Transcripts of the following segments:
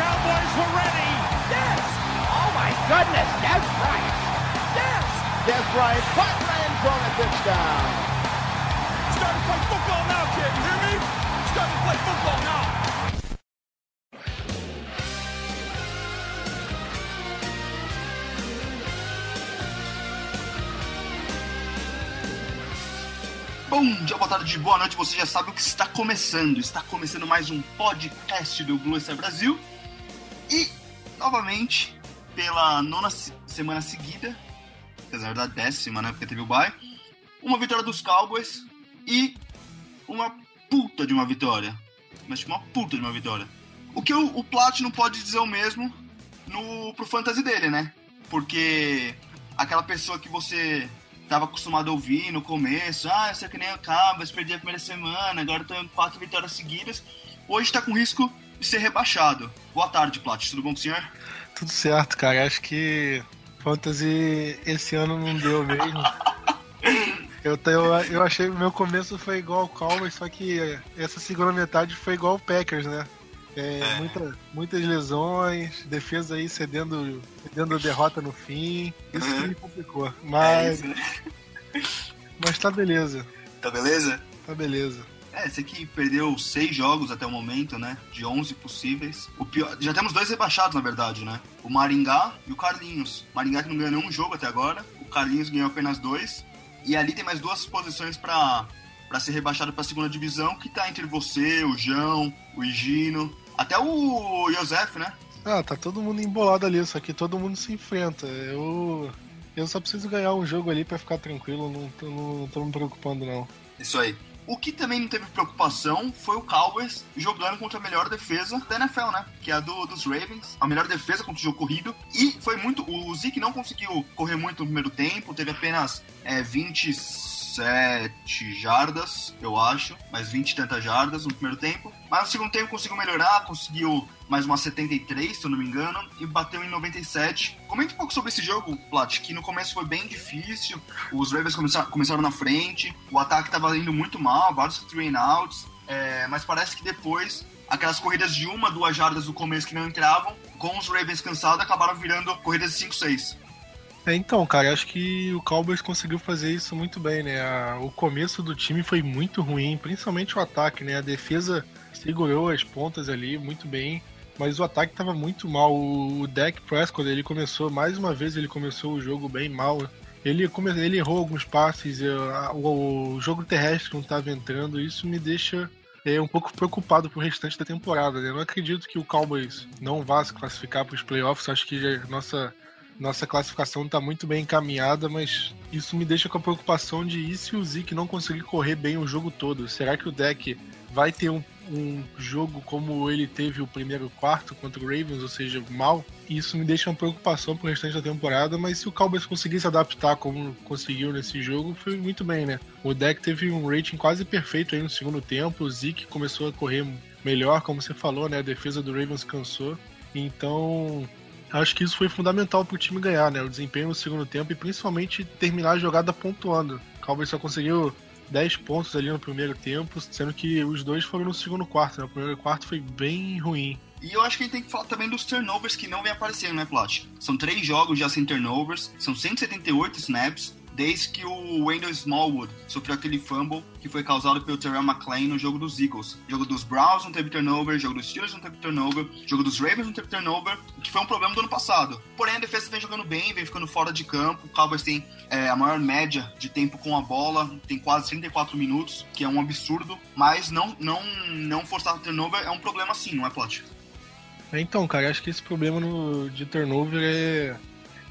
Cowboys were ready. Yes! Oh my goodness, Des Bryant! Yes! Des Bryant, in the end zone, a touchdown! Starting to play football now, kid. You hear me? Starting to play football now. Bom dia, boa tarde, boa noite, você já sabe o que está começando. Está começando mais um podcast do Star Brasil. Novamente, pela nona se- semana seguida, apesar da décima, né, porque teve o bye, uma vitória dos Cowboys e uma puta de uma vitória. Mas tipo, uma puta de uma vitória. O que o, o Plat não pode dizer o mesmo no, pro fantasy dele, né? Porque aquela pessoa que você tava acostumado a ouvir no começo, ah, eu sei que nem o Cowboys, perdi a primeira semana, agora tô em quatro vitórias seguidas, hoje tá com risco ser rebaixado. Boa tarde, Plat, tudo bom com o senhor? Tudo certo, cara. Acho que Fantasy esse ano não deu mesmo. Eu, eu, eu achei que o meu começo foi igual ao Cowboys, só que essa segunda metade foi igual ao Packers, né? É, muita- muitas lesões, defesa aí cedendo, cedendo derrota no fim. Isso que me complicou. É Mas, isso, né? mas tá beleza. Tá beleza? Tá beleza. É, esse aqui perdeu seis jogos até o momento, né? De 11 possíveis. O pior... Já temos dois rebaixados, na verdade, né? O Maringá e o Carlinhos. O Maringá que não ganhou nenhum jogo até agora. O Carlinhos ganhou apenas dois. E ali tem mais duas posições pra, pra ser rebaixado pra segunda divisão, que tá entre você, o João, o Higino, até o Josef, né? Ah, tá todo mundo embolado ali, só que todo mundo se enfrenta. Eu, eu só preciso ganhar um jogo ali pra ficar tranquilo, não tô, não tô me preocupando não. Isso aí. O que também não teve preocupação foi o Cowboys jogando contra a melhor defesa da NFL, né? Que é a do, dos Ravens. A melhor defesa contra o jogo corrido. E foi muito. O Zeke não conseguiu correr muito no primeiro tempo, teve apenas é, 27 jardas, eu acho. Mais 20 e tantas jardas no primeiro tempo. Mas no segundo tempo conseguiu melhorar, conseguiu mais uma 73, se eu não me engano, e bateu em 97. Comenta um pouco sobre esse jogo, Plat, que no começo foi bem difícil. Os Ravens começaram, na frente, o ataque estava indo muito mal, vários three outs, é, mas parece que depois, aquelas corridas de uma, duas jardas no começo que não entravam, com os Ravens cansados, acabaram virando corridas de 5-6. É, então, cara, acho que o Cowboys conseguiu fazer isso muito bem, né? A- o começo do time foi muito ruim, principalmente o ataque, né? A defesa segurou as pontas ali muito bem, mas o ataque tava muito mal. O, Dak Prescott, ele começou, mais uma vez, ele começou o jogo bem mal. Ele, come, ele errou alguns passes, a- o, jogo terrestre não tava entrando, isso me deixa é, um pouco preocupado pro restante da temporada, né? Eu não acredito que o Cowboys não vá se classificar para os playoffs, acho que já- nossa nossa classificação está muito bem encaminhada, mas isso me deixa com a preocupação de e se o Zeke não conseguir correr bem o jogo todo? Será que o deck vai ter um, um jogo como ele teve o primeiro quarto contra o Ravens, ou seja, mal? Isso me deixa uma preocupação pro restante da temporada, mas se o Cowboys conseguir se adaptar como conseguiu nesse jogo, foi muito bem, né? O deck teve um rating quase perfeito aí no segundo tempo, o Zeke começou a correr melhor, como você falou, né? A defesa do Ravens cansou. Então, acho que isso foi fundamental pro time ganhar, né? O desempenho no segundo tempo e principalmente terminar a jogada pontuando. O só conseguiu 10 pontos ali no primeiro tempo, sendo que os dois foram no segundo quarto, né? O primeiro quarto foi bem ruim. E eu acho que a gente tem que falar também dos turnovers que não vem aparecendo, né, Plat? São três jogos já sem turnovers, são 178 snaps, desde que o Wendell Smallwood sofreu aquele fumble que foi causado pelo Terrell McClain no jogo dos Eagles. Jogo dos Browns não teve turnover, jogo dos Steelers não teve turnover, jogo dos Ravens não teve turnover, que foi um problema do ano passado. Porém, a defesa vem jogando bem, vem ficando fora de campo. O Cowboys tem é, a maior média de tempo com a bola, tem quase 34 minutos, que é um absurdo, mas não, não, não forçar turnover é um problema sim, não é, Plat? Então, cara, acho que esse problema no, de turnover é,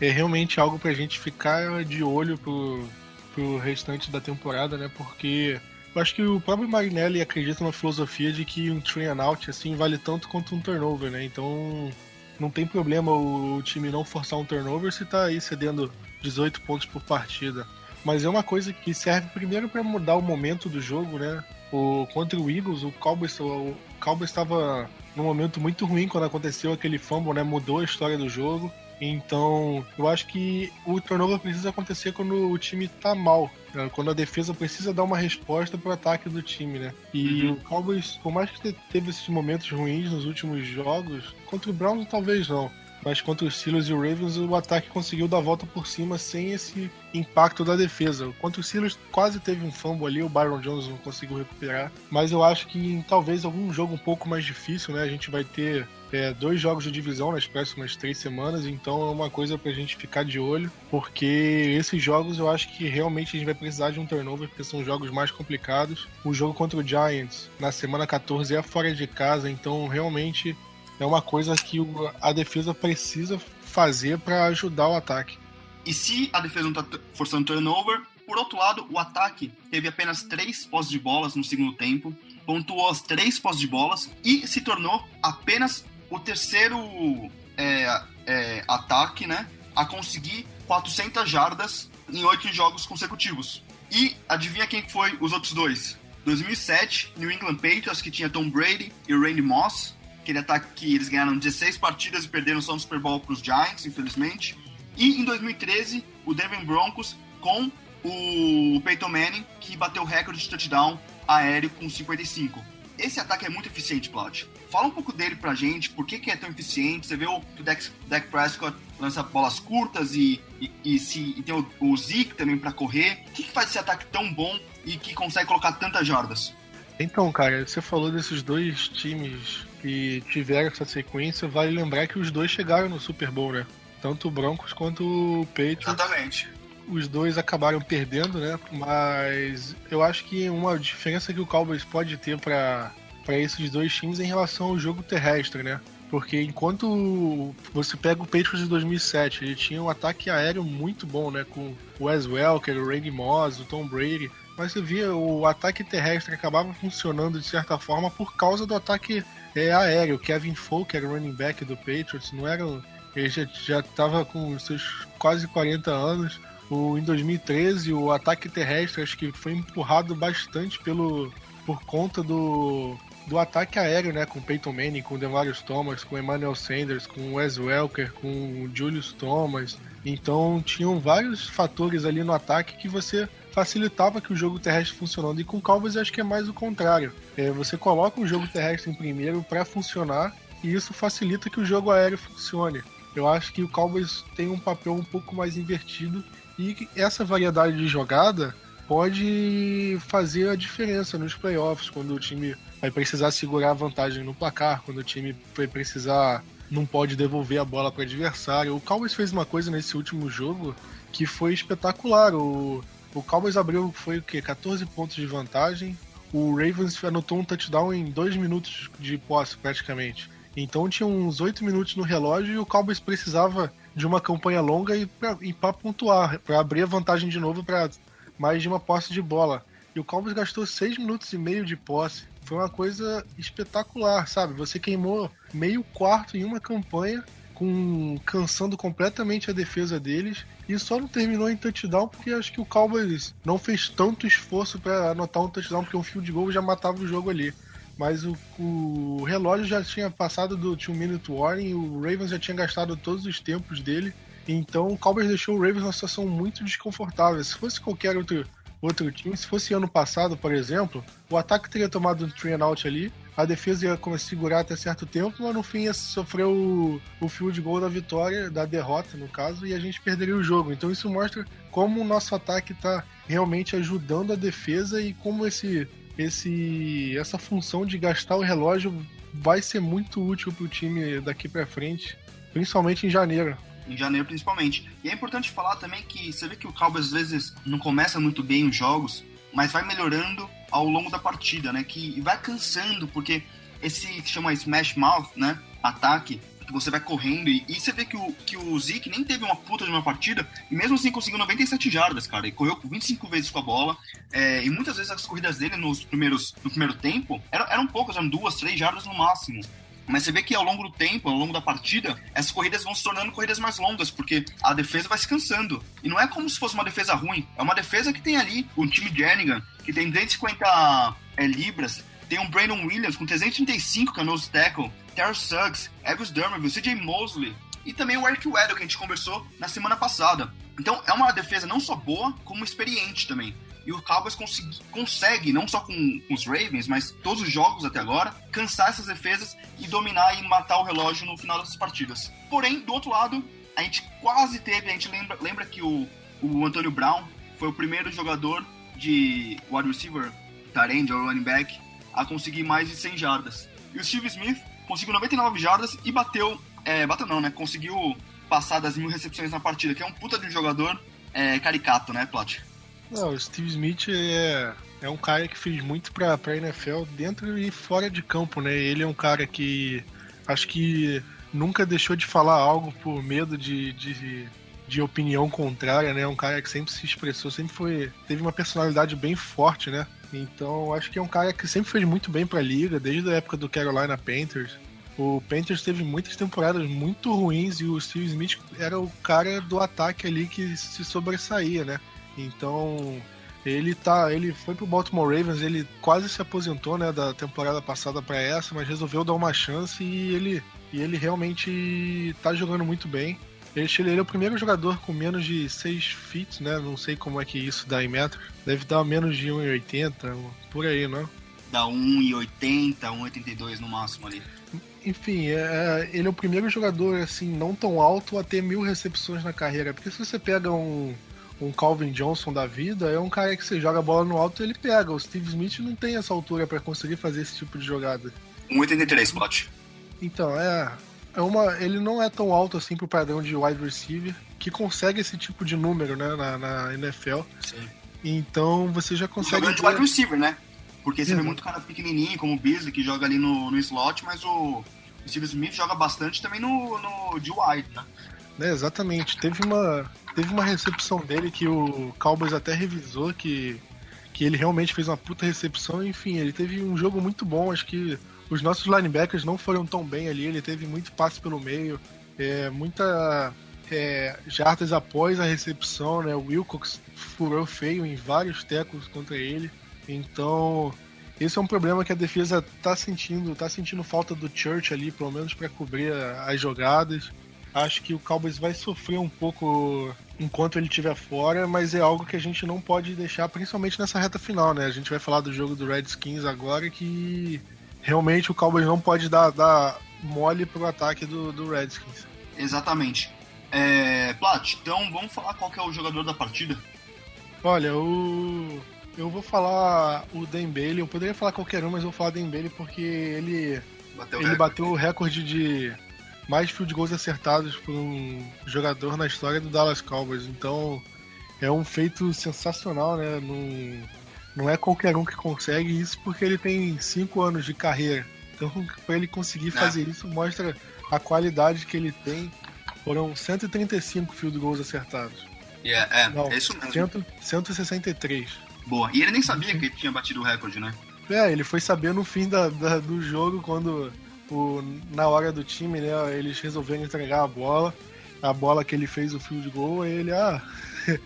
é realmente algo pra gente ficar de olho pro, pro restante da temporada, né? Porque eu acho que o próprio Marinelli acredita numa filosofia de que um three and out assim vale tanto quanto um turnover, né? Então não tem problema o time não forçar um turnover se tá aí cedendo 18 pontos por partida. Mas é uma coisa que serve primeiro para mudar o momento do jogo, né? O, contra o Eagles, o Cowboys, o Cowboys estava num momento muito ruim quando aconteceu aquele fumble, né? Mudou a história do jogo. Então, eu acho que o turnover precisa acontecer quando o time tá mal. Né? Quando a defesa precisa dar uma resposta pro ataque do time, né? E uhum. o Cowboys, por mais que teve esses momentos ruins nos últimos jogos, contra o Browns talvez não mas contra os Steelers e o Ravens o ataque conseguiu dar a volta por cima sem esse impacto da defesa. Contra os Steelers quase teve um fumble ali, o Byron Jones não conseguiu recuperar, mas eu acho que em talvez algum jogo um pouco mais difícil, né, a gente vai ter é, dois jogos de divisão nas próximas três semanas, então é uma coisa pra gente ficar de olho, porque esses jogos eu acho que realmente a gente vai precisar de um turnover, porque são jogos mais complicados. O jogo contra o Giants na semana 14 é fora de casa, então realmente é uma coisa que a defesa precisa fazer para ajudar o ataque. E se a defesa não está forçando turnover, por outro lado, o ataque teve apenas três posses de bolas no segundo tempo, pontuou as três posses de bolas e se tornou apenas o terceiro é, é, ataque né, a conseguir 400 jardas em oito jogos consecutivos. E adivinha quem foi os outros dois? 2007, New England Patriots, que tinha Tom Brady e Randy Moss, aquele ataque que eles ganharam 16 partidas e perderam só no Super Bowl para os Giants, infelizmente. E em 2013, o Denver Broncos com o Peyton Manning, que bateu o recorde de touchdown aéreo com 55. Esse ataque é muito eficiente, Claudio. Fala um pouco dele pra gente, por que, que é tão eficiente? Você vê o, o Dak Prescott lança bolas curtas e, e, e se, e tem o, o Zeke também para correr. O que, que faz esse ataque tão bom e que consegue colocar tantas jardas? Então, cara, você falou desses dois times que tiveram essa sequência, vale lembrar que os dois chegaram no Super Bowl, né? Tanto o Broncos quanto o Patriots. Exatamente. Os dois acabaram perdendo, né? Mas eu acho que uma diferença que o Cowboys pode ter para esses dois times é em relação ao jogo terrestre, né? Porque enquanto você pega o Patriots de 2007, ele tinha um ataque aéreo muito bom, né? Com o Wes Welker, o Randy Moss, o Tom Brady. Mas você via o ataque terrestre acabava funcionando de certa forma por causa do ataque é, aéreo. Kevin Folk era o running back do Patriots, não era. Ele já estava com seus quase 40 anos. O, em 2013, o ataque terrestre acho que foi empurrado bastante pelo, por conta do, do ataque aéreo, né? Com Peyton Manning, com Demarius Thomas, com Emmanuel Sanders, com Wes Welker, com Julius Thomas. Então tinham vários fatores ali no ataque que você facilitava que o jogo terrestre funcionando. E com Cowboys acho que é mais o contrário. É, você coloca o jogo terrestre em primeiro para funcionar e isso facilita que o jogo aéreo funcione. Eu acho que o Cowboys tem um papel um pouco mais invertido e essa variedade de jogada pode fazer a diferença nos playoffs, quando o time vai precisar segurar a vantagem no placar, quando o time vai precisar não pode devolver a bola para o adversário. O Cowboys fez uma coisa nesse último jogo que foi espetacular. O, o Cowboys abriu, foi o quê? 14 pontos de vantagem. O Ravens anotou um touchdown em 2 minutos de posse, praticamente. Então tinha uns 8 minutos no relógio e o Cowboys precisava de uma campanha longa e para pontuar, para abrir a vantagem de novo para mais de uma posse de bola. E o Cowboys gastou 6 minutos e meio de posse. Foi uma coisa espetacular, sabe? Você queimou meio quarto em uma campanha com cansando completamente a defesa deles e só não terminou em touchdown porque acho que o Cowboys não fez tanto esforço para anotar um touchdown porque um field goal já matava o jogo ali. Mas o, o relógio já tinha passado do 2 minute warning, o Ravens já tinha gastado todos os tempos dele. Então o Cowboys deixou o Ravens numa situação muito desconfortável. Se fosse qualquer outro outro time. Se fosse ano passado, por exemplo, o ataque teria tomado um three and out ali, a defesa ia segurar até certo tempo, mas no fim ia sofrer o, o field goal da vitória, da derrota, no caso, e a gente perderia o jogo. Então isso mostra como o nosso ataque está realmente ajudando a defesa e como esse, esse, essa função de gastar o relógio vai ser muito útil para o time daqui para frente, principalmente em janeiro em janeiro principalmente. E é importante falar também que você vê que o Cowboys às vezes não começa muito bem os jogos, mas vai melhorando ao longo da partida, né? Que vai cansando, porque esse que chama Smash Mouth, né? Ataque, que você vai correndo e, e, você vê que o, que o Zeke nem teve uma puta de uma partida e mesmo assim conseguiu 97 jardas, cara. E correu 25 vezes com a bola. É, e muitas vezes as corridas dele nos primeiros, no primeiro tempo eram, eram poucas, eram duas, três jardas no máximo. Mas você vê que ao longo do tempo, ao longo da partida, essas corridas vão se tornando corridas mais longas, porque a defesa vai se cansando. E não é como se fosse uma defesa ruim, é uma defesa que tem ali um time Jernigan, que tem 250 é, libras, tem um Brandon Williams com 335 que é nose tackle, Suggs, Evis Dermerville, CJ Mosley, e também o Eric Weddle, que a gente conversou na semana passada. Então é uma defesa não só boa, como experiente também. E o Cowboys consegue, não só com, com, os Ravens, mas todos os jogos até agora, cansar essas defesas e dominar e matar o relógio no final dessas partidas. Porém, do outro lado, a gente quase teve, a gente lembra, lembra que o, o Antônio Brown foi o primeiro jogador de wide receiver, Tarend ou running back, a conseguir mais de 100 jardas. E o Steve Smith conseguiu 99 jardas e bateu, é, bateu não, né? Conseguiu passar das mil recepções na partida, que é um puta de um jogador é, caricato, né, Plot? Não, o Steve Smith é, é um cara que fez muito pra, pra NFL dentro e fora de campo, né? Ele é um cara que acho que nunca deixou de falar algo por medo de, de, de opinião contrária, né? Um cara que sempre se expressou, sempre foi. teve uma personalidade bem forte, né? Então acho que é um cara que sempre fez muito bem pra liga, desde a época do Carolina Panthers. O Panthers teve muitas temporadas muito ruins e o Steve Smith era o cara do ataque ali que se sobressaía, né? Então, ele tá, ele foi pro Baltimore Ravens, ele quase se aposentou, né, da temporada passada para essa, mas resolveu dar uma chance e ele e ele realmente tá jogando muito bem. Ele, ele é o primeiro jogador com menos de 6 feet, né? Não sei como é que isso dá em metros. Deve dar menos de 1,80, por aí, não? Dá 1,80, 1,82 no máximo ali. Enfim, é, é, ele é o primeiro jogador, assim, não tão alto a ter mil recepções na carreira. Porque se você pega um, um Calvin Johnson da vida, é um cara que você joga a bola no alto e ele pega. O Steve Smith não tem essa altura para conseguir fazer esse tipo de jogada. 1,83, Plot. Então, é. É uma, ele não é tão alto assim pro padrão de wide receiver, que consegue esse tipo de número, né, na, na NFL. Sim. Então você já consegue. Jogando de wide receiver, né? Porque você uhum. vê muito cara pequenininho, como o Beasley, que joga ali no, no slot, mas o, o Steve Smith joga bastante também no, no de wide, né? É, exatamente. Teve uma, teve uma recepção dele que o Cowboys até revisou que, que ele realmente fez uma puta recepção. Enfim, ele teve um jogo muito bom. Acho que os nossos linebackers não foram tão bem ali. Ele teve muito passe pelo meio, é, muita é, jardas após a recepção. Né? O Wilcox furou feio em vários tecos contra ele. Então, esse é um problema que a defesa tá sentindo, tá sentindo falta do Church ali, pelo menos para cobrir as jogadas. Acho que o Cowboys vai sofrer um pouco enquanto ele estiver fora, mas é algo que a gente não pode deixar, principalmente nessa reta final, né? A gente vai falar do jogo do Redskins agora que realmente o Cowboys não pode dar, dar mole pro ataque do, do Redskins. Exatamente. É, Plat, então vamos falar qual é o jogador da partida? Olha, o... eu vou falar o Dembele, eu poderia falar qualquer um, mas eu vou falar Dembele porque ele, bateu, ele bateu o recorde de mais field goals acertados por um jogador na história do Dallas Cowboys. Então é um feito sensacional, né? Não, não é qualquer um que consegue isso porque ele tem cinco anos de carreira. Então, para ele conseguir fazer isso, mostra a qualidade que ele tem. Foram 135 field goals acertados. Yeah, é, não, é isso mesmo. 163. Boa. E ele nem sabia que ele tinha batido o recorde, né? É, ele foi saber no fim da, da do jogo quando o, na hora do time, né, eles resolveram entregar a bola, a bola que ele fez o field goal, ele, ah,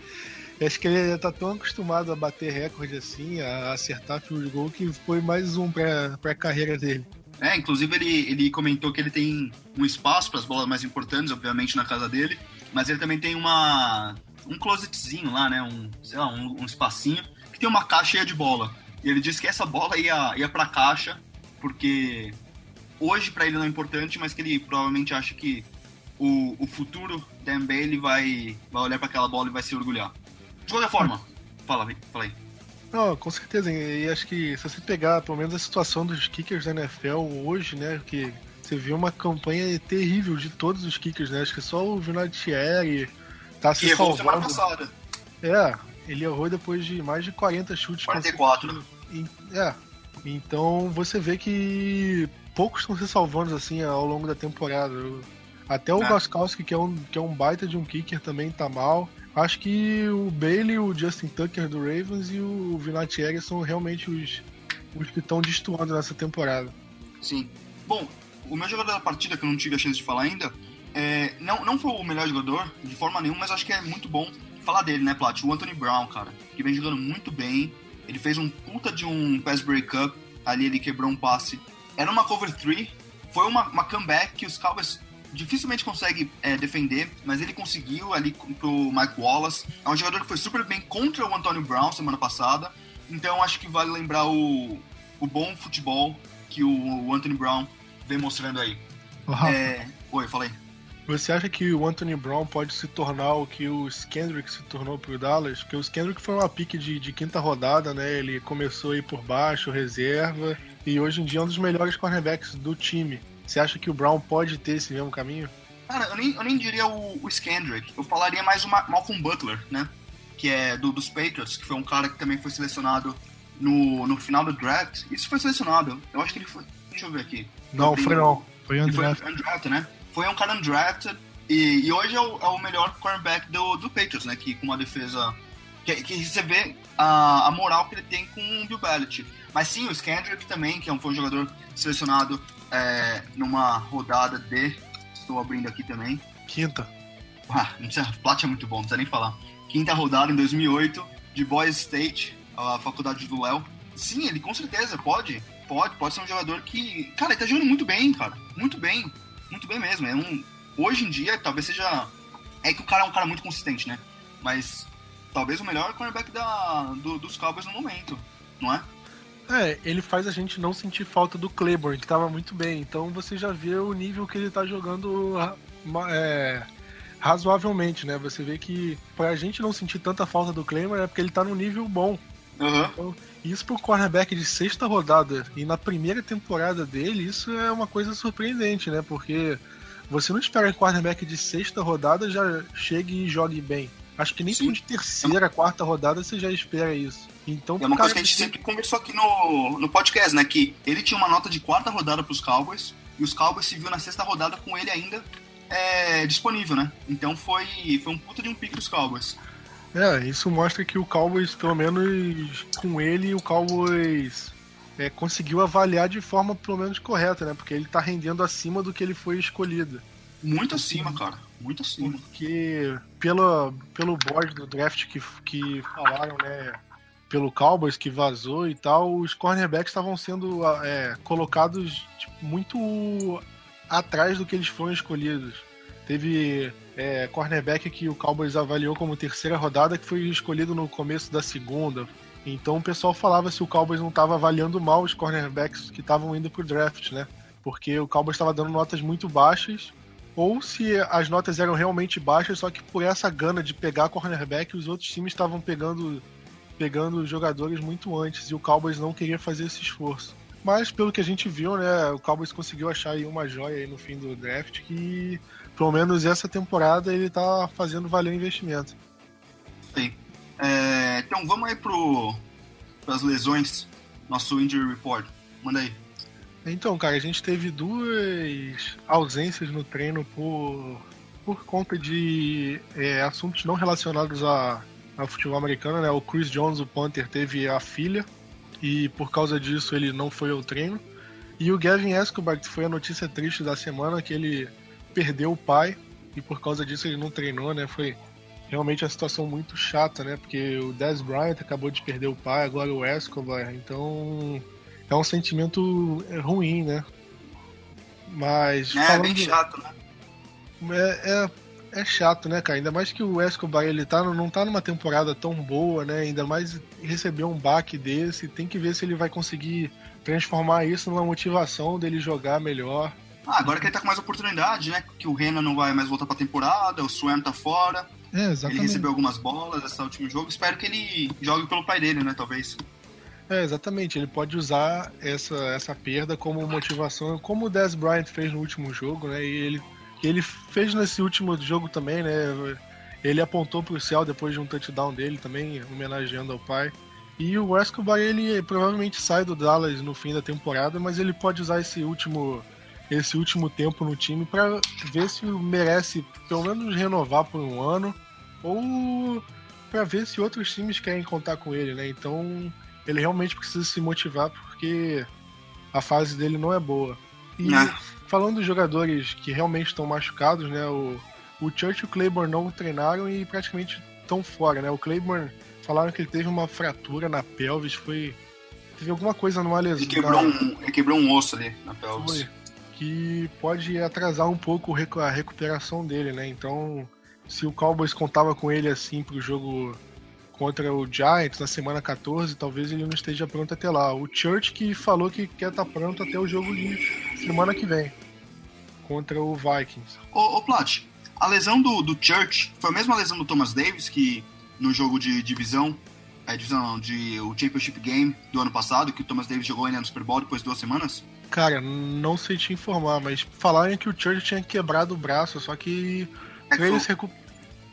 acho que ele tá tão acostumado a bater recorde assim, a acertar field goal, que foi mais um pra, pra carreira dele. É, inclusive ele, ele comentou que ele tem um espaço para as bolas mais importantes, obviamente, na casa dele, mas ele também tem uma um closetzinho lá, né, um, sei lá, um, um espacinho, que tem uma caixa cheia de bola. E ele disse que essa bola ia, ia pra caixa, porque hoje para ele não é importante, mas que ele provavelmente acha que o, o futuro da NBA ele vai, vai olhar para aquela bola e vai se orgulhar. De qualquer forma, fala, fala aí. Não, com certeza, e acho que se você pegar pelo menos a situação dos kickers da NFL hoje, né, que você viu uma campanha terrível de todos os kickers, né, acho que só o Vinatieri tá se errou semana passada. É, ele errou depois de mais de 40 chutes. 44. É, então você vê que poucos estão se salvando assim ao longo da temporada. Até o é. Goskowski, que é, um, que é um baita de um kicker, também tá mal. Acho que o Bailey, o Justin Tucker do Ravens e o Vinatieri são realmente os, os que estão destoando nessa temporada. Sim. Bom, o meu jogador da partida, que eu não tive a chance de falar ainda, é, não, não foi o melhor jogador, de forma nenhuma, mas acho que é muito bom falar dele, né, Plat? O Anthony Brown, cara, que vem jogando muito bem. Ele fez um puta de um pass breakup, ali ele quebrou um passe. Era uma cover 3, foi uma, uma comeback que os Cowboys dificilmente conseguem é, defender, mas ele conseguiu ali pro Mike Wallace. É um jogador que foi super bem contra o Antonio Brown semana passada, então acho que vale lembrar o, o bom futebol que o, o Anthony Brown vem mostrando aí. Uhum. É... Oi, falei. Você acha que o Anthony Brown pode se tornar o que o Skendrick se tornou pro Dallas? Porque o Skendrick foi uma pique de, de quinta rodada, né? Ele começou aí por baixo, reserva, e hoje em dia é um dos melhores cornerbacks do time. Você acha que o Brown pode ter esse mesmo caminho? Cara, eu nem, eu nem diria o, o Skendrick. Eu falaria mais o Malcolm Butler, né? Que é do, dos Patriots, que foi um cara que também foi selecionado no, no final do draft. Isso foi selecionado. Eu acho que ele foi. Deixa eu ver aqui. Não, foi não. Foi undrafted. Foi undrafted, né? Foi um cara undrafted. E, e hoje é o, é o, melhor cornerback do, do Patriots, né? Que com uma defesa. Que, que você vê a, a moral que ele tem com o Bill Belichick. Mas sim, o Skendrick também, que é um, foi um jogador selecionado é, numa rodada de. Estou abrindo aqui também. Quinta. Ah, não precisa, Plat é muito bom, não precisa nem falar. Quinta rodada em 2008, de Boys State, a faculdade do Léo. Sim, ele com certeza pode. Pode, pode ser um jogador que. Cara, ele tá jogando muito bem, cara. Muito bem. Muito bem mesmo. É um. Hoje em dia, talvez seja. É que o cara é um cara muito consistente, né? Mas talvez o melhor cornerback da, do, dos Cowboys no momento, não é? É, ele faz a gente não sentir falta do Claiborne, que tava muito bem. Então você já vê o nível que ele tá jogando é, razoavelmente, né? Você vê que pra gente não sentir tanta falta do Claiborne é porque ele tá num nível bom. Uhum. Então, isso pro cornerback de sexta rodada e na primeira temporada dele, isso é uma coisa surpreendente, né? Porque você não espera que o cornerback de sexta rodada já chegue e jogue bem. Acho que nem de terceira, quarta rodada você já espera isso. Então, é uma coisa que a gente sempre conversou aqui no, no podcast, né? Que ele tinha uma nota de quarta rodada pros Cowboys e os Cowboys se viu na sexta rodada com ele ainda é, disponível, né? Então foi, foi um puta de um pique dos Cowboys. É, isso mostra que o Cowboys, pelo menos com ele, o Cowboys é, conseguiu avaliar de forma pelo menos correta, né? Porque ele tá rendendo acima do que ele foi escolhido. Muito acima, cara. Muito acima. Porque pelo, pelo board do draft que, que falaram, né? Pelo Cowboys que vazou e tal, os cornerbacks estavam sendo é, colocados tipo, muito atrás do que eles foram escolhidos. Teve é, cornerback que o Cowboys avaliou como terceira rodada, que foi escolhido no começo da segunda. Então o pessoal falava se o Cowboys não estava avaliando mal os cornerbacks que estavam indo pro draft, né? Porque o Cowboys estava dando notas muito baixas, ou se as notas eram realmente baixas, só que por essa gana de pegar cornerback, os outros times estavam pegando pegando jogadores muito antes e o Cowboys não queria fazer esse esforço. Mas pelo que a gente viu, né, o Cowboys conseguiu achar aí uma joia aí no fim do draft que pelo menos essa temporada ele tá fazendo valer o investimento. Sim. É, então vamos aí pro as lesões, nosso injury report. Manda aí. Então, cara, a gente teve duas ausências no treino por, por conta de é, assuntos não relacionados a, ao futebol americano, né? O Chris Jones, o Panther, teve a filha e por causa disso ele não foi ao treino. E o Gavin Escobar, que foi a notícia triste da semana, que ele perdeu o pai e por causa disso ele não treinou, né? Foi realmente uma situação muito chata, né? Porque o Dez Bryant acabou de perder o pai, agora o Escobar, então é um sentimento ruim, né? Mas. É, bem chato, né? É, é, é, chato, né, cara? Ainda mais que o Escobar ele tá, não tá numa temporada tão boa, né? Ainda mais receber um baque desse. Tem que ver se ele vai conseguir transformar isso numa motivação dele jogar melhor. Ah, agora que ele tá com mais oportunidade, né? Que o Renan não vai mais voltar pra temporada, o Swan tá fora. É, exatamente. Ele recebeu algumas bolas nesse último jogo. Espero que ele jogue pelo pai dele, né? Talvez. É, exatamente. Ele pode usar essa, essa perda como motivação, como o Dez Bryant fez no último jogo, né? E ele, ele fez nesse último jogo também, né? Ele apontou pro céu depois de um touchdown dele também, homenageando ao pai. E o Escobar, ele provavelmente sai do Dallas no fim da temporada, mas ele pode usar esse último esse último tempo no time para ver se merece pelo menos renovar por um ano ou para ver se outros times querem contar com ele, né? Então ele realmente precisa se motivar porque a fase dele não é boa. E é. Falando dos jogadores que realmente estão machucados, né? O, o Church e o Claiborne não treinaram e praticamente estão fora, né? O Claiborne falaram que ele teve uma fratura na pelvis, foi. Teve alguma coisa numa lesão. Ele quebrou, um, ele quebrou um osso ali na pelvis. Foi. Que pode atrasar um pouco a recuperação dele, né? Então, se o Cowboys contava com ele assim pro jogo contra o Giants na semana 14, talvez ele não esteja pronto até lá. O Church que falou que quer estar tá pronto até o jogo de semana que vem contra o Vikings. Ô, ô Plat, a lesão do, do Church foi a mesma lesão do Thomas Davis que no jogo de divisão, é, divisão não, de o Championship Game do ano passado, que o Thomas Davis jogou ainda no Super Bowl depois de duas semanas? Cara, não sei te informar, mas falaram que o Church tinha quebrado o braço, só que é pra, eles recu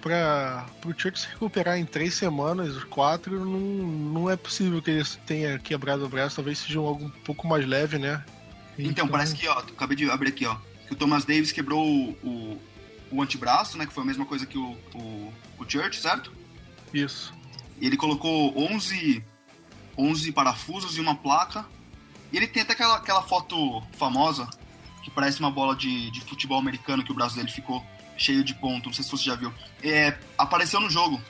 pra, pro Church se recuperar em três semanas, quatro, não, não é possível que ele tenha quebrado o braço, talvez seja algo um pouco mais leve, né? Então, então parece que, ó, acabei de abrir aqui, ó, o Thomas Davis quebrou o, o, o antebraço, né, que foi a mesma coisa que o, o, o Church, certo? Isso. E ele colocou 11, 11 parafusos e uma placa. E ele tem até aquela, aquela foto famosa, que parece uma bola de, de futebol americano, que o braço dele ficou cheio de ponto. Não sei se você já viu. É, apareceu no jogo,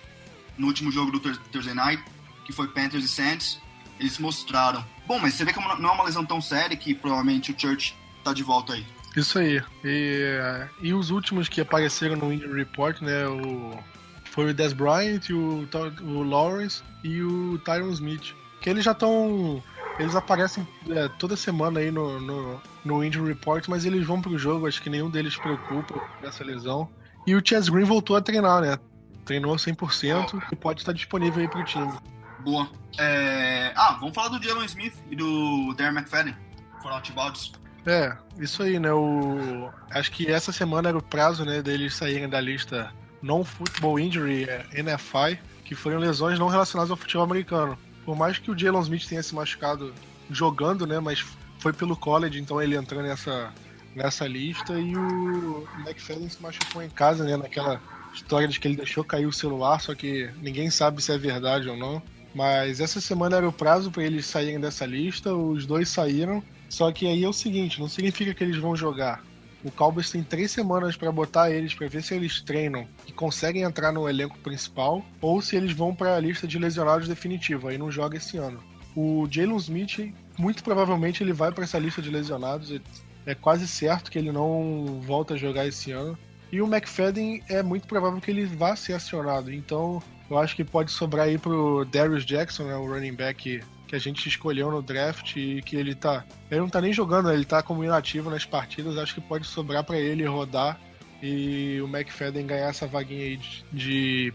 no último jogo do Thursday Night, que foi Panthers e Saints. Eles mostraram. Bom, mas você vê que não é uma lesão tão séria que provavelmente o Church tá de volta aí. Isso aí. E, e os últimos que apareceram no Injury Report, né? O foi o Des Bryant, o, o Lawrence e o Tyron Smith. Que eles já estão. Eles aparecem é, toda semana aí no, no, no Injury Report, mas eles vão pro jogo, acho que nenhum deles preocupa essa lesão. E o Chess Green voltou a treinar, né? Treinou 100% e pode estar disponível aí pro time. Boa. É... Ah, vamos falar do Jalen Smith e do Darren McFadden. Foram outbouts. É, isso aí, né? O... Acho que essa semana era o prazo, né, deles saírem da lista Non-Football Injury, é, NFI, que foram lesões não relacionadas ao futebol americano. Por mais que o Jalen Smith tenha se machucado jogando, né, mas foi pelo college, então ele entrou nessa, nessa lista e o McFadden se machucou em casa, né, naquela história de que ele deixou cair o celular, só que ninguém sabe se é verdade ou não. Mas essa semana era o prazo para eles saírem dessa lista, os dois saíram. Só que aí é o seguinte, não significa que eles vão jogar. O Cowboys tem três semanas para botar eles para ver se eles treinam e conseguem entrar no elenco principal ou se eles vão para a lista de lesionados definitiva. Aí não joga esse ano. O Jalen Smith, muito provavelmente, ele vai para essa lista de lesionados. É quase certo que ele não volta a jogar esse ano. E o McFadden é muito provável que ele vá ser acionado. Então, eu acho que pode sobrar aí pro Darius Jackson, né, o running back que a gente escolheu no draft e que ele tá. Ele não tá nem jogando, ele tá como inativo nas partidas. Acho que pode sobrar para ele rodar e o McFadden ganhar essa vaguinha aí de, de,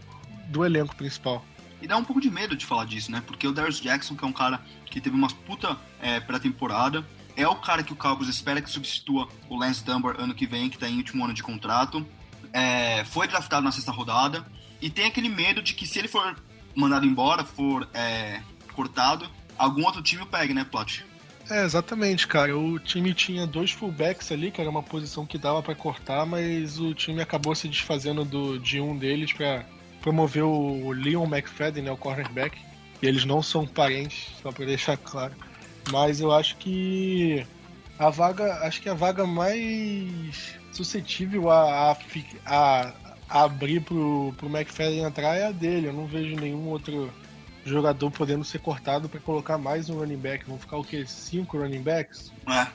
do elenco principal. E dá um pouco de medo de falar disso, né? Porque o Darius Jackson, que é um cara que teve uma puta é, pré-temporada, é o cara que o Cowboys espera que substitua o Lance Dunbar ano que vem, que tá em último ano de contrato. É, foi draftado na sexta rodada. E tem aquele medo de que se ele for mandado embora, for é, cortado, algum outro time pega, né, Plot? É, exatamente, cara. O time tinha dois fullbacks ali, que era uma posição que dava para cortar, mas o time acabou se desfazendo do, de um deles para promover o Leon McFadden, né, o cornerback. E eles não são parentes, só para deixar claro. Mas eu acho que a vaga, acho que a vaga mais suscetível a, a, a, a abrir pro, pro McFadden entrar é a dele. Eu não vejo nenhum outro jogador podendo ser cortado para colocar mais um running back. Vão ficar o quê? Cinco running backs? É.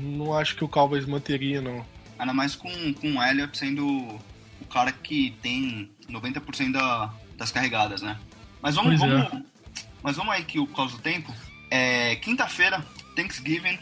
Não acho que o Cowboys manteria, não. Ainda mais com, com o Elliott sendo o cara que tem 90% da, das carregadas, né? Mas vamos, vamos, é. mas vamos aí que o causa do tempo. É, Quinta-feira, Thanksgiving,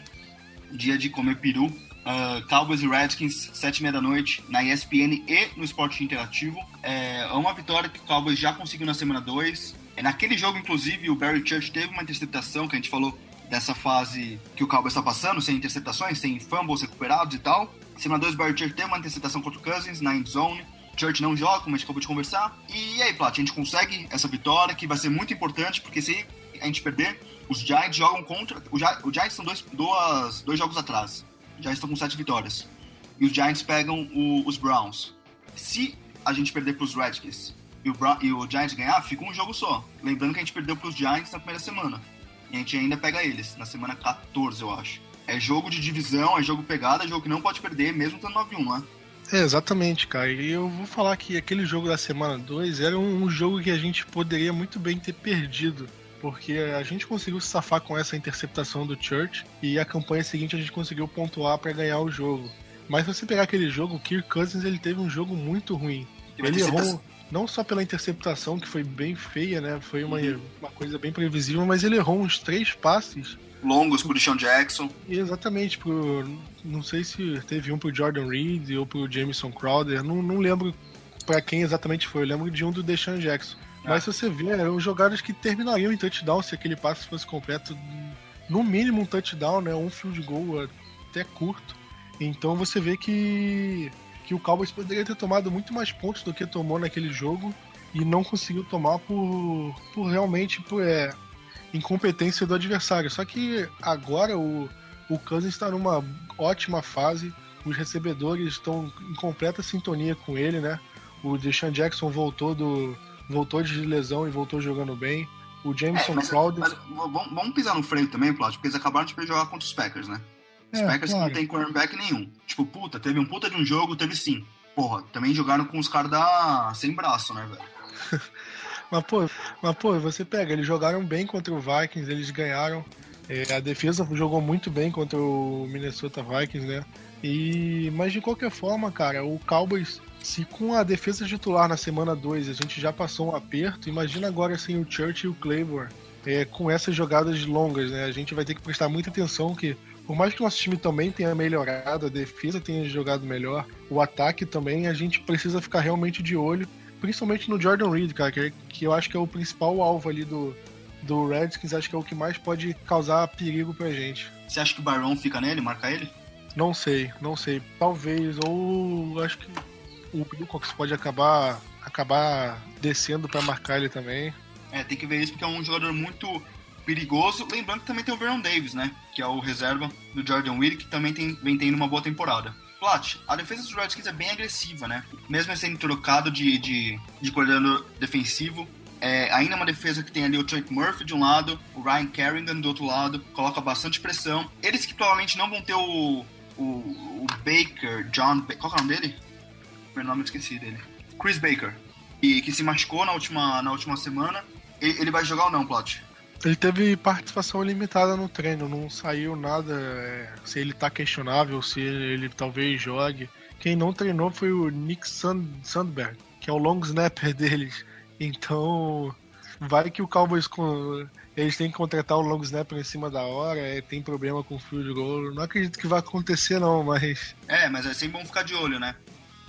dia de comer peru. Uh, Cowboys e Redskins, sete e meia da noite, na ESPN e no Esporte Interativo. É, é uma vitória que o Cowboys já conseguiu na semana 2. É, naquele jogo, inclusive, o Barry Church teve uma interceptação que a gente falou dessa fase que o Cowboys está passando, sem interceptações, sem fumbles recuperados e tal. Semana 2, o Barry Church teve uma interceptação contra o Cousins na end zone. Church não joga, como a gente acabou de conversar. E aí, Plat, a gente consegue essa vitória que vai ser muito importante, porque se a gente perder, os Giants jogam contra. Os Giants estão dois, dois, dois jogos atrás. Giants estão com sete vitórias. E os Giants pegam o, os Browns. Se a gente perder para os Redskins e o, e o Giants ganhar, fica um jogo só. Lembrando que a gente perdeu para os Giants na primeira semana. E a gente ainda pega eles, na semana 14, eu acho. É jogo de divisão, é jogo pegada, é jogo que não pode perder, mesmo estando 9-1, não é? É, exatamente, cara. E eu vou falar que aquele jogo da semana 2 era um jogo que a gente poderia muito bem ter perdido. Porque a gente conseguiu se safar com essa interceptação do Church e a campanha seguinte a gente conseguiu pontuar para ganhar o jogo. Mas se você pegar aquele jogo, o Kirk Cousins ele teve um jogo muito ruim. Ele errou não só pela interceptação, que foi bem feia, né? Foi uma, uhum. uma coisa bem previsível, mas ele errou uns três passes longos pro Deshaun Jackson. Exatamente, pro, não sei se teve um pro Jordan Reed ou pro Jameson Crowder, não, não lembro para quem exatamente foi, eu lembro de um do Deshaun Jackson. Ah. Mas se você ver, eram jogadas que terminariam em touchdown se aquele passe fosse completo, no mínimo um touchdown, né, um field goal até curto. Então você vê que que o Cowboys poderia ter tomado muito mais pontos do que tomou naquele jogo e não conseguiu tomar por, por realmente por, é, incompetência do adversário. Só que agora o, o Cousins está numa ótima fase, os recebedores estão em completa sintonia com ele, né? O Deshaun Jackson voltou do voltou de lesão e voltou jogando bem. O Jameson é, mas, Crowder. Mas, vamos pisar no freio também, Plot, porque eles acabaram de jogar contra os Packers, né? Os é, Packers claro. não tem cornerback nenhum. Tipo, puta, teve um puta de um jogo, teve sim. Porra, também jogaram com os caras da... sem braço, né, velho? Mas pô, mas, pô, você pega, eles jogaram bem contra o Vikings, eles ganharam. É, a defesa jogou muito bem contra o Minnesota Vikings, né? E, mas de qualquer forma, cara, o Cowboys, se com a defesa titular na semana 2 a gente já passou um aperto, imagina agora sem o Church e o Claiborne. É, com essas jogadas longas, né? A gente vai ter que prestar muita atenção que por mais que o nosso time também tenha melhorado, a defesa tenha jogado melhor, o ataque também, a gente precisa ficar realmente de olho principalmente no Jordan Reed, cara, que, que eu acho que é o principal alvo ali do, do Redskins, acho que é o que mais pode causar perigo pra gente. Você acha que o Barron fica nele, marca ele? Não sei, não sei. Talvez, ou acho que o Wilcox pode acabar acabar descendo para marcar ele também. É, tem que ver isso porque é um jogador muito perigoso. Lembrando que também tem o Vernon Davis, né? Que é o reserva do Jordan Reed, que também tem, vem tendo uma boa temporada. Plat, a defesa dos Redskins é bem agressiva, né? Mesmo sendo trocado de, de, de coordenador defensivo, é, ainda é uma defesa que tem ali o Trent Murphy de um lado, o Ryan Kerrigan do outro lado, coloca bastante pressão. Eles que provavelmente não vão ter o, o, o Baker, John. Qual é o nome dele? Meu nome eu esqueci dele. Chris Baker. E que se machucou na última, na última semana. Ele, ele vai jogar ou não, Plot? Ele teve participação limitada no treino, não saiu nada é, se ele tá questionável, se ele talvez jogue. Quem não treinou foi o Nick Sand Sandberg, que é o long snapper deles. Então, vai que o Cowboys com, eles têm que contratar o long snapper em cima da hora, é, tem problema com o field goal. Não acredito que vai acontecer não, mas É, mas é sempre bom ficar de olho, né?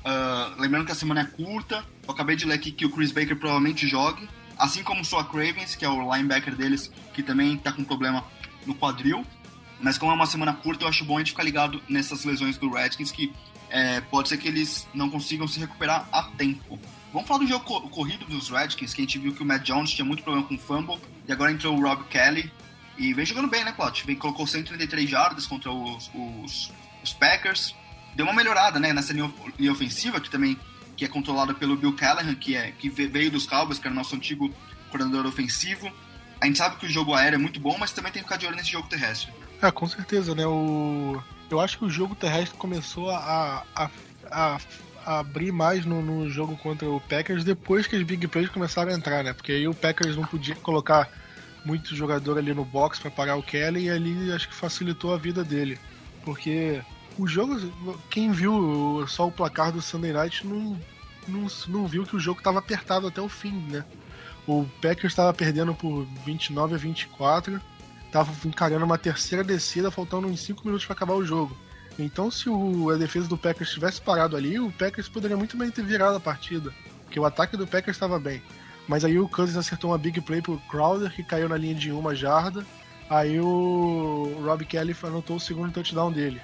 Uh, lembrando que a semana é curta, eu acabei de ler aqui que o Chris Baker provavelmente jogue assim como o Cravens, que é o linebacker deles, que também tá com problema no quadril. Mas como é uma semana curta, eu acho bom a gente ficar ligado nessas lesões do Redskins, que é, pode ser que eles não consigam se recuperar a tempo. Vamos falar do jogo corrido dos Redskins, que a gente viu que o Matt Jones tinha muito problema com o fumble, e agora entrou o Rob Kelly, e vem jogando bem, né, Plot? Vem, colocou 133 jardas contra os, os, os Packers. Deu uma melhorada, né, nessa linha ofensiva, que também que é controlada pelo Bill Callahan, que, é, que veio dos Cowboys, que era nosso antigo coordenador ofensivo. A gente sabe que o jogo aéreo é muito bom, mas também tem que ficar de olho nesse jogo terrestre. É, com certeza, né? O... Eu acho que o jogo terrestre começou a, a, a, a abrir mais no, no, jogo contra o Packers depois que as big plays começaram a entrar, né? Porque aí o Packers não podia colocar muito jogador ali no box para parar o Kelly e ali acho que facilitou a vida dele. Porque o jogo, quem viu só o placar do Sunday Night não, não, não viu que o jogo estava apertado até o fim, né? O Packers estava perdendo por 29 a 24, estava encarando uma terceira descida, faltando uns 5 minutos para acabar o jogo. Então, se o, a defesa do Packers tivesse parado ali, o Packers poderia muito bem ter virado a partida, porque o ataque do Packers estava bem. Mas aí o Cousins acertou uma big play pro Crowder, que caiu na linha de uma jarda. Aí o Rob Kelly anotou o segundo touchdown dele.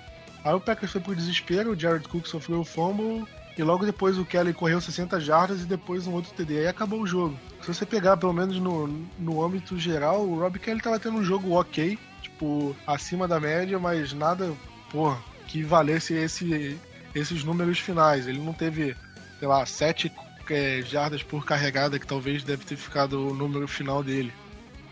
Aí o Packers foi pro desespero, o Jared Cook sofreu o fumble e logo depois o Kelly correu 60 jardas e depois um outro TD. Aí acabou o jogo. Se você pegar, pelo menos no, no âmbito geral, o Rob Kelly tava tendo um jogo ok, tipo, acima da média, mas nada, porra, que valesse esse, esses números finais. Ele não teve, sei lá, 7 é, jardas por carregada, que talvez deve ter ficado o número final dele.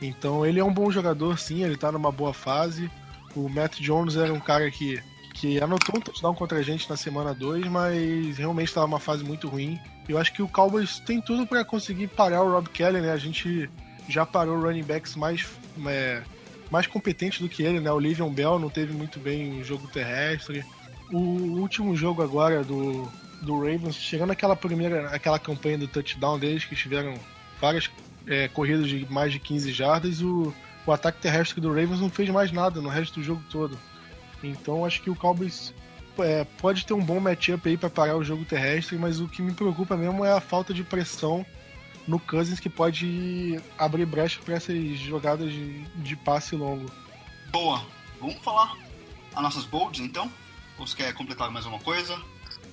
Então ele é um bom jogador, sim, ele tá numa boa fase. O Matt Jones era um cara que, que anotou um touchdown contra a gente na semana 2, mas realmente estava uma fase muito ruim. Eu acho que o Cowboys tem tudo para conseguir parar o Rob Kelly, né? A gente já parou running backs mais, é, mais competentes do que ele, né? O Livion Bell não teve muito bem o jogo terrestre. O último jogo agora do, do Ravens, chegando aquela primeira, aquela campanha do touchdown deles, que tiveram várias é, corridas de mais de 15 jardas, o, o ataque terrestre do Ravens não fez mais nada no resto do jogo todo. Então acho que o Cowboys é, pode ter um bom matchup aí para parar o jogo terrestre, mas o que me preocupa mesmo é a falta de pressão no Cousins que pode abrir brecha para essas jogadas de, de passe longo. Boa. Vamos falar as nossas bolds então? Ou você quer completar mais alguma coisa?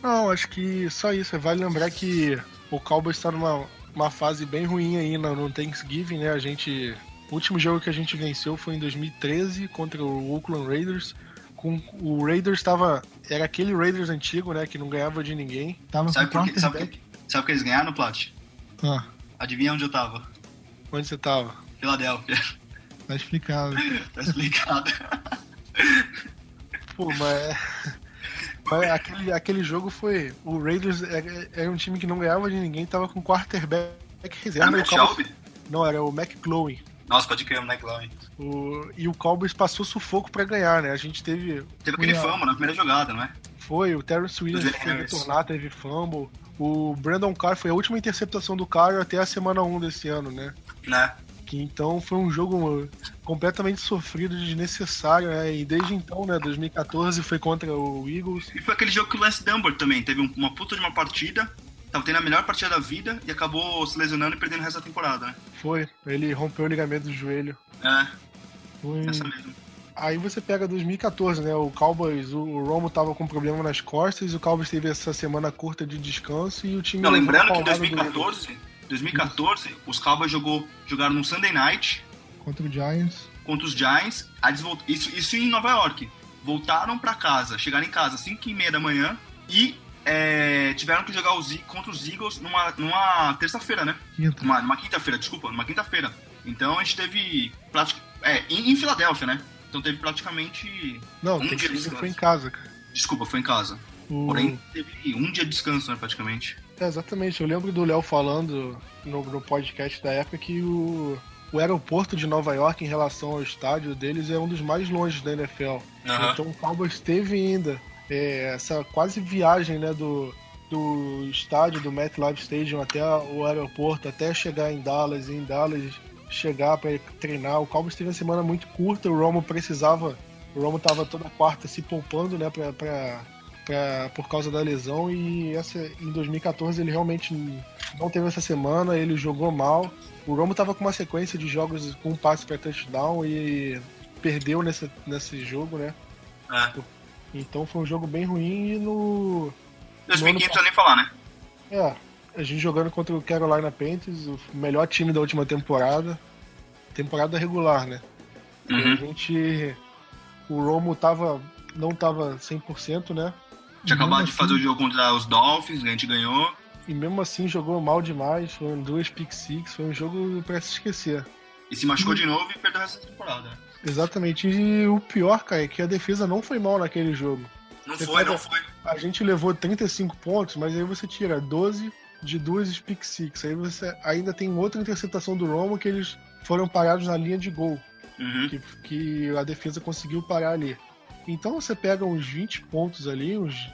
Não, acho que só isso. Vale lembrar que o Cowboys está numa uma fase bem ruim aí no, no Thanksgiving, né? A gente. O último jogo que a gente venceu foi em 2013 contra o Oakland Raiders. Com, o Raiders estava. Era aquele Raiders antigo, né? Que não ganhava de ninguém. Tava sabe, por que, sabe, que, sabe que eles ganharam, Plat? Ah. Adivinha onde eu tava? Onde você tava? Filadélfia. Tá explicado. tá explicado. Pô, mas. Mas aquele, aquele jogo foi. O Raiders era, era, um time que não ganhava de ninguém, tava com quarterback reserva. Era o Cowboys... Não, era o McCloughan. Nossa, pode crer, o McCloughan. O... E o Cowboys passou sufoco pra ganhar, né? A gente teve. Teve aquele uma... fumble na primeira jogada, não é? Foi, o Terrence Williams foi retornar, teve fumble. O Brandon Carr foi a última interceptação do Carr até a semana 1 desse ano, né? Né? Que então foi um jogo completamente sofrido, desnecessário, né? E desde então, né, 2014 foi contra o Eagles. E foi aquele jogo que o Les Dunbar também teve uma puta de uma partida, tava tendo a melhor partida da vida e acabou se lesionando e perdendo o resto da temporada, né? Foi, ele rompeu o ligamento do joelho. É. Foi... Essa mesmo. Aí você pega 2014, né? O Cowboys, o Romo tava com problema nas costas, o Cowboys teve essa semana curta de descanso e o time. Não, lembrando que em 2014 2014, Isso. os Cowboys jogou, jogaram no Sunday Night. Contra o Giants. Contra os Giants. Isso, isso em Nova York. Voltaram para casa, chegaram em casa às 5 e meia da manhã e é, tiveram que jogar os, contra os Eagles numa, numa terça-feira, né? Quinta. Numa, numa quinta-feira, desculpa, numa quinta-feira. Então a gente teve. É, em, em, Filadélfia, né? Então teve praticamente. Não, um dia de descanso. foi em casa, cara. Desculpa, foi em casa. O... Porém, teve um dia de descanso, né, praticamente. É, exatamente. Eu lembro do Léo falando no, no, podcast da época que o, o aeroporto de Nova York, em relação ao estádio deles, é um dos mais longe da NFL. Uhum. Então o Cowboys teve ainda é, essa quase viagem né, do, do estádio do MetLife Stadium até o aeroporto, até chegar em Dallas, e em Dallas chegar para treinar. O Cowboys teve uma semana muito curta, o Romo precisava, o Romo estava toda quarta se poupando, né, para pra, por causa da lesão e essa, em 2014 ele realmente não teve essa semana, ele jogou mal. O Romo tava com uma sequência de jogos com um passe para touchdown e perdeu nesse, nesse jogo, né? É. Então foi um jogo bem ruim e no. 2015 não nem falar, né? É, a gente jogando contra o Carolina Panthers, o melhor time da última temporada. Temporada regular, né? Uhum. A gente. O Romo tava, não tava 100%, né? Tinha acabado assim, de fazer o jogo contra os Dolphins, a gente ganhou. E mesmo assim jogou mal demais, foram duas pick six, foi um jogo para se esquecer. E se machucou e... de novo e perdeu essa temporada. Exatamente. E o pior, cara, é que a defesa não foi mal naquele jogo. Não você foi, pega... não foi. A gente levou 35 pontos, mas aí você tira 12 de duas pick six. Aí você ainda tem outra interceptação do Romo que eles foram parados na linha de gol. Uhum. Que, que a defesa conseguiu parar ali. Então você pega uns 20 pontos ali, uns,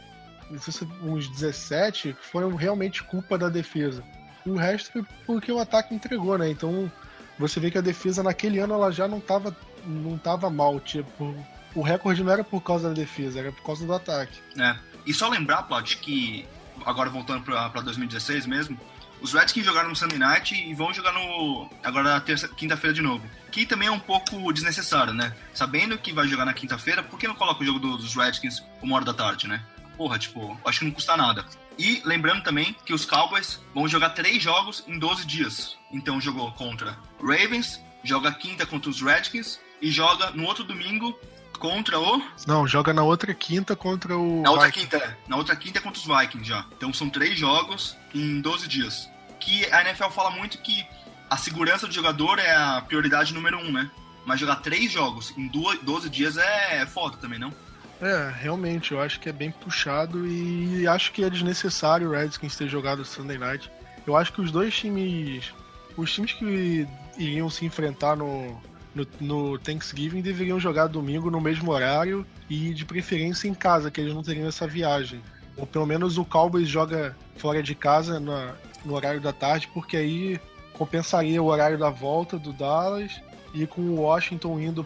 uns 17, que foram realmente culpa da defesa. O resto foi porque o ataque entregou, né? Então você vê que a defesa naquele ano ela já não estava não tava mal. Tipo, o recorde não era por causa da defesa, era por causa do ataque. É. E só lembrar, Plot, que agora voltando para 2016 mesmo, os Redskins jogaram no Sunday Night e vão jogar no agora terça, quinta-feira de novo. Que também é um pouco desnecessário, né? Sabendo que vai jogar na quinta-feira, por que não coloca o jogo dos Redskins uma hora da tarde, né? Porra, tipo, acho que não custa nada. E lembrando também que os Cowboys vão jogar três jogos em 12 dias. Então jogou contra Ravens, joga quinta contra os Redskins e joga no outro domingo contra o. Não, joga na outra quinta contra o. Na outra Vikings. quinta, é. Na outra quinta é contra os Vikings já. Então são três jogos em 12 dias. Que a NFL fala muito que a segurança do jogador é a prioridade número um, né? Mas jogar três jogos em 12 dias é foda também, não? É, realmente, eu acho que é bem puxado e acho que é desnecessário o Redskins ter jogado Sunday Night. Eu acho que os dois times. Os times que iriam se enfrentar no, no, no, Thanksgiving deveriam jogar domingo no mesmo horário e de preferência em casa, que eles não teriam essa viagem. Ou pelo menos o Cowboys joga fora de casa na, no horário da tarde, porque aí compensaria o horário da volta do Dallas e com o Washington indo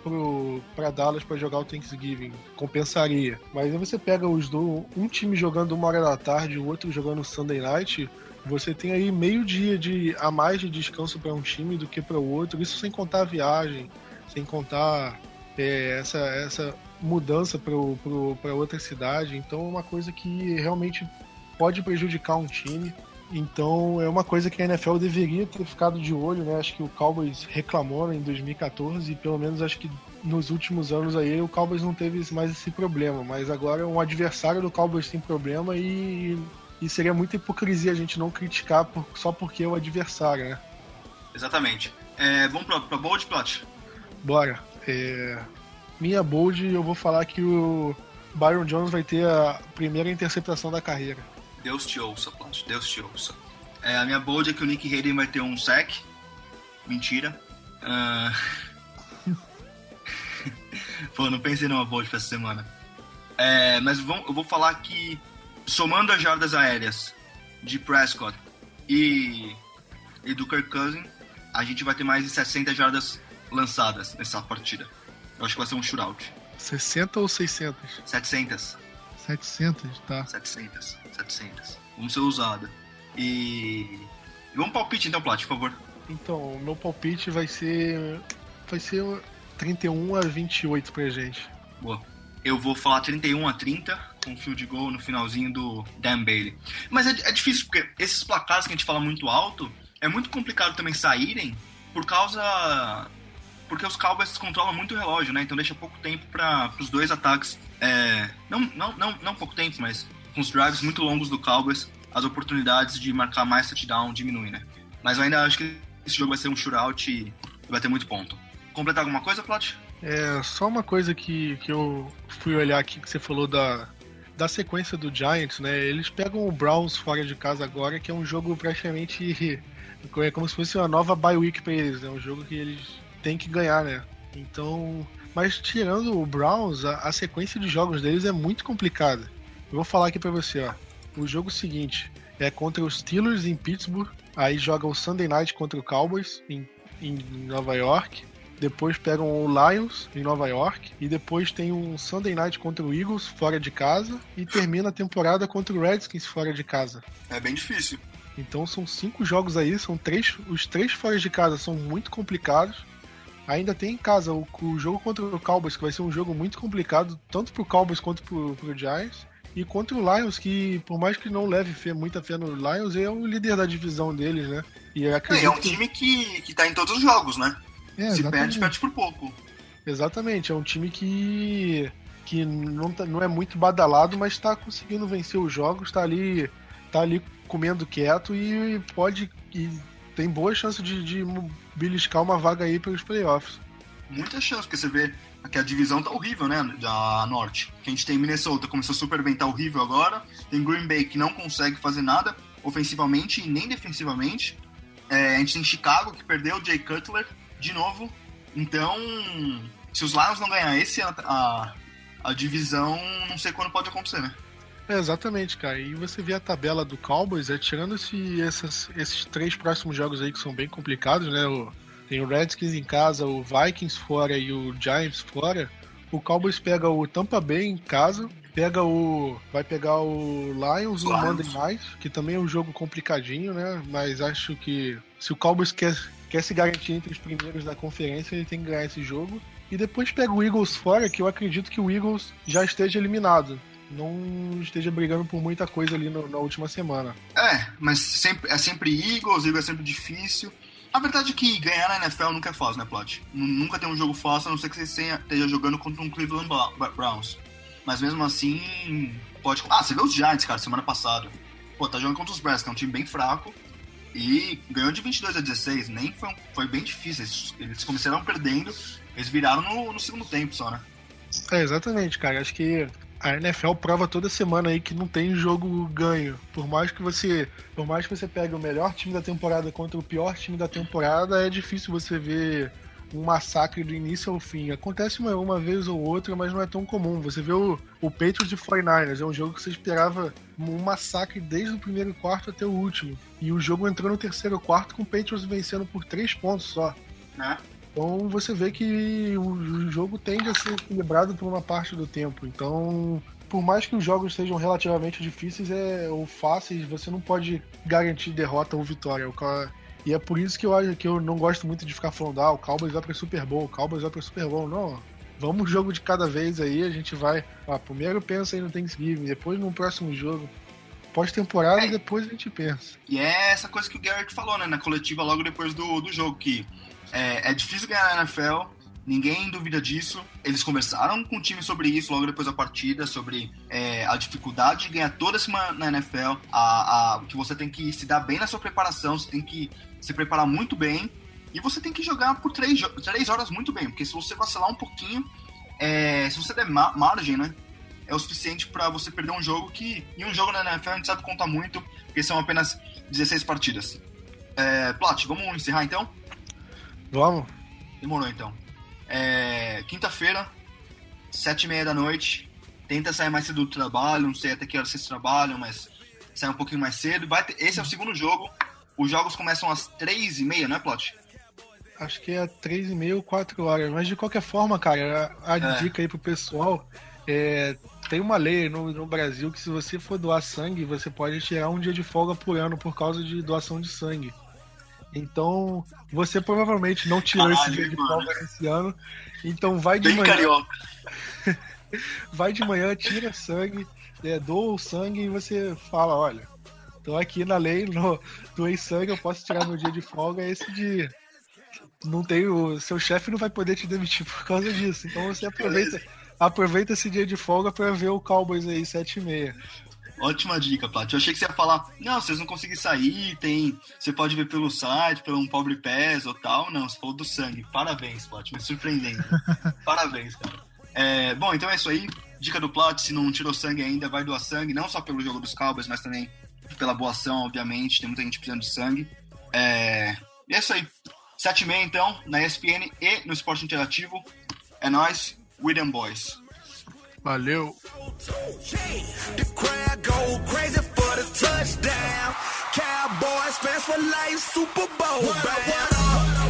para Dallas para jogar o Thanksgiving. Compensaria. Mas aí você pega os do um time jogando uma hora da tarde, o outro jogando Sunday Night. Você tem aí meio dia de a mais de descanso para um time do que para o outro. Isso sem contar a viagem, sem contar é, essa, essa mudança para outra cidade. Então é uma coisa que realmente pode prejudicar um time. Então é uma coisa que a NFL deveria ter ficado de olho, né? Acho que o Cowboys reclamou né, em 2014 e pelo menos acho que nos últimos anos aí o Cowboys não teve mais esse problema, mas agora um adversário do Cowboys tem problema e, e seria muita hipocrisia a gente não criticar por, só porque é o adversário, né? Exatamente. É, vamos pra, pra Bold Plot? Bora. É, minha Bold, eu vou falar que o Byron Jones vai ter a primeira interceptação da carreira. Deus te ouça, Plant. Deus te ouça. É, a minha bold é que o Nick Hayden vai ter um sec. Mentira. Uh... Pô, não pensei numa bold pra essa semana. É, mas vamos, eu vou falar que, somando as jardas aéreas de Prescott e, e do Kirk Cousins, a gente vai ter mais de 60 jardas lançadas nessa partida. Eu acho que vai ser um shootout. 60 ou 600? 700. 700, tá. 700. 700. Vamos ser ousada. E... e vamos palpite então, Plat, por favor. Então, o meu palpite vai ser. Vai ser 31 a 28 pra gente. Boa. Eu vou falar 31 a 30 com field goal no finalzinho do Dan Bailey. Mas é, é difícil, porque esses placares que a gente fala muito alto, é muito complicado também saírem por causa porque os Cowboys controlam muito o relógio, né? Então deixa pouco tempo para os dois ataques. É, não, não, não, não pouco tempo, mas com os drives muito longos do Cowboys, as oportunidades de marcar mais touchdown diminuem, né? Mas eu ainda acho que esse jogo vai ser um shootout e vai ter muito ponto. Completar alguma coisa, Plot? É, só uma coisa que, que eu fui olhar aqui que você falou da, da sequência do Giants, né? Eles pegam o Browns fora de casa agora, que é um jogo praticamente. É como se fosse uma nova bye week pra eles, é né? um jogo que eles têm que ganhar, né? Então. Mas tirando o Browns, a, a sequência de jogos deles é muito complicada. Eu vou falar aqui para você, ó. O jogo seguinte é contra os Steelers em Pittsburgh. Aí joga o Sunday Night contra o Cowboys em, em Nova York. Depois pegam o Lions em Nova York. E depois tem um Sunday Night contra o Eagles fora de casa. E termina a temporada contra o Redskins fora de casa. É bem difícil. Então são cinco jogos aí, são três. Os três fora de casa são muito complicados. Ainda tem em casa o, o jogo contra o Cowboys, que vai ser um jogo muito complicado, tanto pro Cowboys quanto pro, pro Giants. E contra o Lions, que por mais que não leve fé, muita fé no Lions, é o líder da divisão deles, né? E é, é um time que, que tá em todos os jogos, né? É, Se perde, perde por pouco. Exatamente, é um time que, que não, tá, não é muito badalado, mas está conseguindo vencer os jogos, está ali, tá ali comendo quieto e pode. E tem boa chance de, de beliscar uma vaga aí pelos playoffs. Muita chance, porque você vê que a divisão tá horrível, né? Da Norte. Que a gente tem Minnesota, começou super bem, tá horrível agora. Tem Green Bay, que não consegue fazer nada ofensivamente e nem defensivamente. É, a gente tem Chicago, que perdeu o Jay Cutler de novo. Então, se os Lions não ganhar esse ano, a, a divisão, não sei quando pode acontecer, né? É, exatamente, cara. E você vê a tabela do Cowboys, é, tirando esse, esses, esses três próximos jogos aí que são bem complicados, né? O, tem o Redskins em casa, o Vikings fora e o Giants fora. O Cowboys pega o Tampa Bay em casa, pega o. Vai pegar o Lions no Monday Night, que também é um jogo complicadinho, né? Mas acho que se o Cowboys quer, quer se garantir entre os primeiros da conferência, ele tem que ganhar esse jogo. E depois pega o Eagles fora, que eu acredito que o Eagles já esteja eliminado. Não esteja brigando por muita coisa ali no, na última semana. É, mas sempre, é sempre Eagles, Eagles é sempre difícil. A verdade é que ganhar na NFL nunca é fácil, né, Plot? Nunca tem um jogo fácil, a não ser que você esteja jogando contra um Cleveland Browns. Mas mesmo assim, pode. Ah, você viu os Giants, cara, semana passada. Pô, tá jogando contra os Bears, que é um time bem fraco. E ganhou de 22 a 16, nem foi, foi bem difícil. Eles, eles começaram perdendo, eles viraram no, no segundo tempo só, né? É, exatamente, cara. Acho que a NFL prova toda semana aí que não tem jogo ganho. Por mais que você, por mais que você pegue o melhor time da temporada contra o pior time da temporada, é difícil você ver um massacre do início ao fim. Acontece uma, uma vez ou outra, mas não é tão comum. Você vê o, o Patriots de 49ers, é um jogo que você esperava um massacre desde o primeiro quarto até o último. E o jogo entrou no terceiro quarto com o Patriots vencendo por três pontos só. É. Então você vê que o jogo tende a ser equilibrado por uma parte do tempo. Então, por mais que os jogos sejam relativamente difíceis é, ou fáceis, você não pode garantir derrota ou vitória. E é por isso que eu acho que eu não gosto muito de ficar falando, ah, o Cowboys vai para Super Bowl, o Cowboys vai para Super Bowl. Não, vamos jogo de cada vez aí, a gente vai. Ah, primeiro pensa aí no Thanksgiving, depois no próximo jogo. Pós-temporada, é. depois a gente pensa. E é essa coisa que o Garrett falou, né, na coletiva logo depois do, do jogo, que é, é difícil ganhar na NFL, ninguém duvida disso. Eles conversaram com o time sobre isso logo depois da partida, sobre é, a dificuldade de ganhar toda semana na NFL, a, a, que você tem que se dar bem na sua preparação, você tem que se preparar muito bem e você tem que jogar por três, três horas muito bem, porque se você vacilar um pouquinho, é, se você der margem, né, é o suficiente para você perder um jogo que, em um jogo na NFL, a gente sabe contar muito, porque são apenas 16 partidas. É, Plat, vamos encerrar então? Vamos. Demorou então. É, Quinta-feira, sete e meia da noite. Tenta sair mais cedo do trabalho, não sei até que hora vocês trabalham, mas sai um pouquinho mais cedo. Vai ter, esse é o segundo jogo. Os jogos começam às três e meia, não é, Plot? Acho que é três e meia ou quatro horas. Mas de qualquer forma, cara, a, a é. dica aí pro pessoal é, tem uma lei no, no, Brasil que se você for doar sangue, você pode tirar um dia de folga por ano por causa de doação de sangue. Então, você provavelmente não tirou Caralho, esse dia de folga esse ano. Então vai de Bem manhã. Carioca. vai de manhã, tira sangue, é, doa o sangue e você fala, olha, tô aqui na lei, no, doei sangue, eu posso tirar meu dia de folga esse dia. Não tem, o seu chefe não vai poder te demitir por causa disso. Então você aproveita, aproveita esse dia de folga para ver o Cowboys aí, 7 e meia. Ótima dica, Plat. Eu achei que você ia falar, não, vocês não conseguem sair, tem. Você pode ver pelo site, pelo um pobre pés ou tal. Não, você falou do sangue. Parabéns, Plat, me surpreendendo. Parabéns, cara. É, bom, então é isso aí. Dica do Plat, se não tirou sangue ainda, vai doar sangue, não só pelo jogo dos Cowboys, mas também pela boa ação, obviamente. Tem muita gente precisando de sangue. É, e é isso aí. 7 e meia, então, na ESPN e no Esporte Interativo. É nóis, William Boys. Valeu. Cowboys fans for life, Super Bowl what Up, what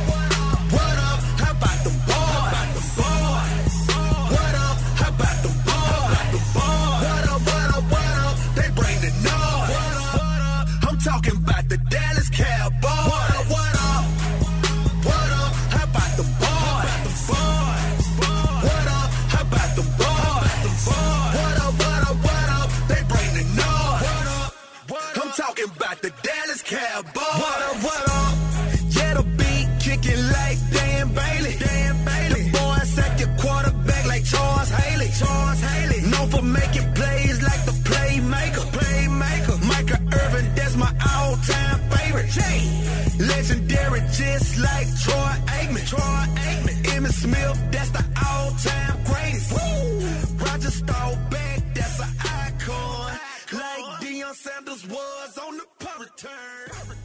Legendary, just like Troy Aikman. Troy Aikman. Emmitt Smith, that's the all-time greatest. Woo. Roger Staubach, that's an icon. Like Deion Sanders was on the punt return.